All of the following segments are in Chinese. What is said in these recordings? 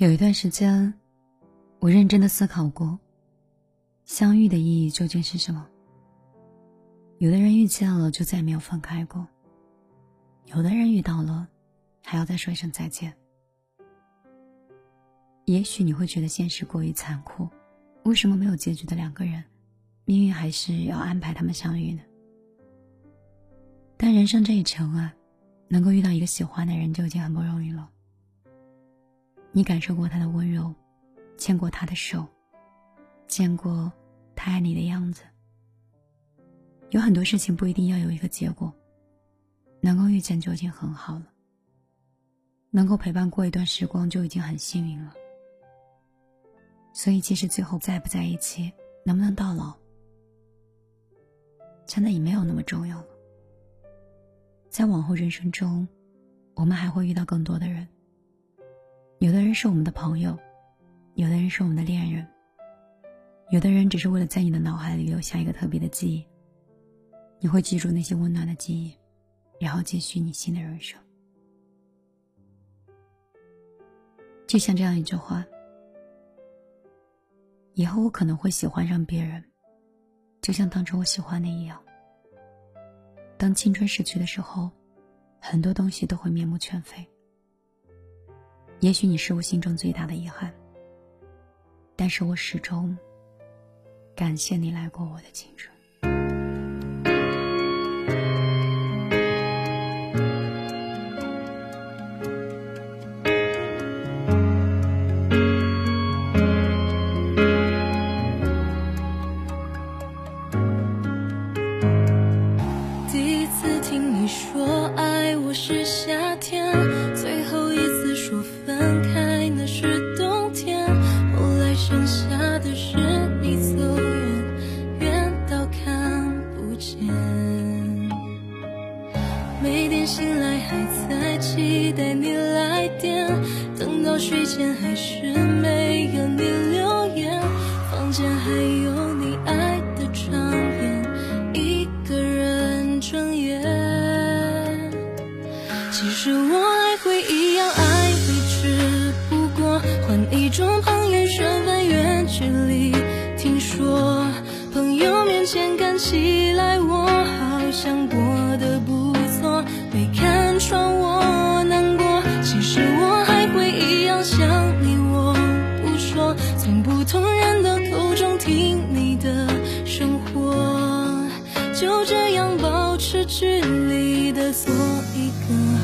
有一段时间，我认真的思考过，相遇的意义究竟是什么？有的人遇见了就再也没有分开过，有的人遇到了，还要再说一声再见。也许你会觉得现实过于残酷，为什么没有结局的两个人，命运还是要安排他们相遇呢？但人生这一程啊，能够遇到一个喜欢的人就已经很不容易了。你感受过他的温柔，牵过他的手，见过他爱你的样子。有很多事情不一定要有一个结果，能够遇见就已经很好了。能够陪伴过一段时光就已经很幸运了。所以，即使最后在不在一起，能不能到老，真的也没有那么重要了。在往后人生中，我们还会遇到更多的人。有的人是我们的朋友，有的人是我们的恋人，有的人只是为了在你的脑海里留下一个特别的记忆，你会记住那些温暖的记忆，然后继续你新的人生。就像这样一句话：以后我可能会喜欢上别人，就像当初我喜欢你一样。当青春逝去的时候，很多东西都会面目全非。也许你是我心中最大的遗憾，但是我始终感谢你来过我的青春。第一次听你说爱我是夏天，还在期待你来电，等到睡前还是没有你留言，房间还有你爱的唱片，一个人睁眼。其实我还会一样爱你，只不过换一种朋友身份，远距离。听说朋友面前看起，就这样保持距离的做一个。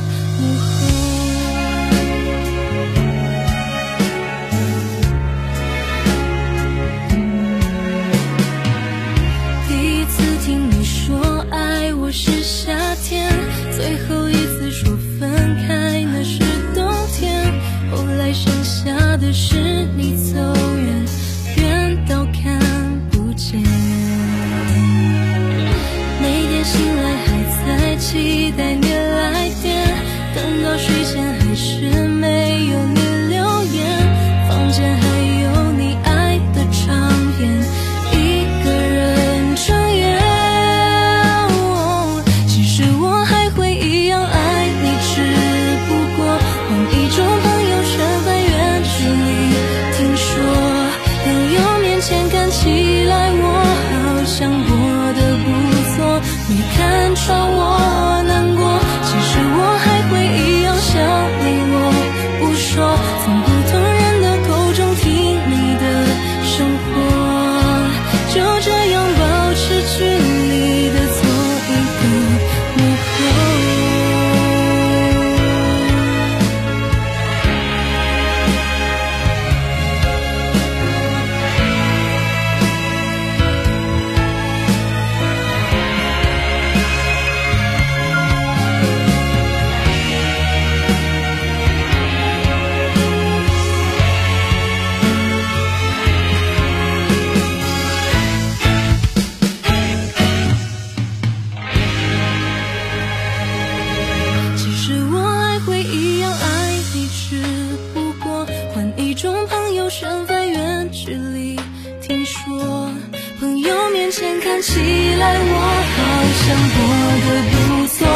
眼前看起来我好像过得不错，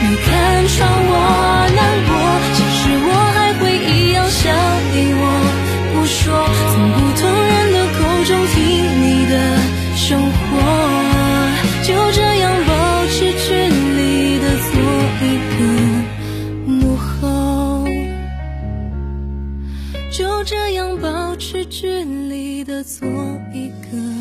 你看穿我难过，其实我还会一样想你。我不说，从不同人的口中听你的生活，就这样保持距离的做一个幕后，就这样保持距离的做一个。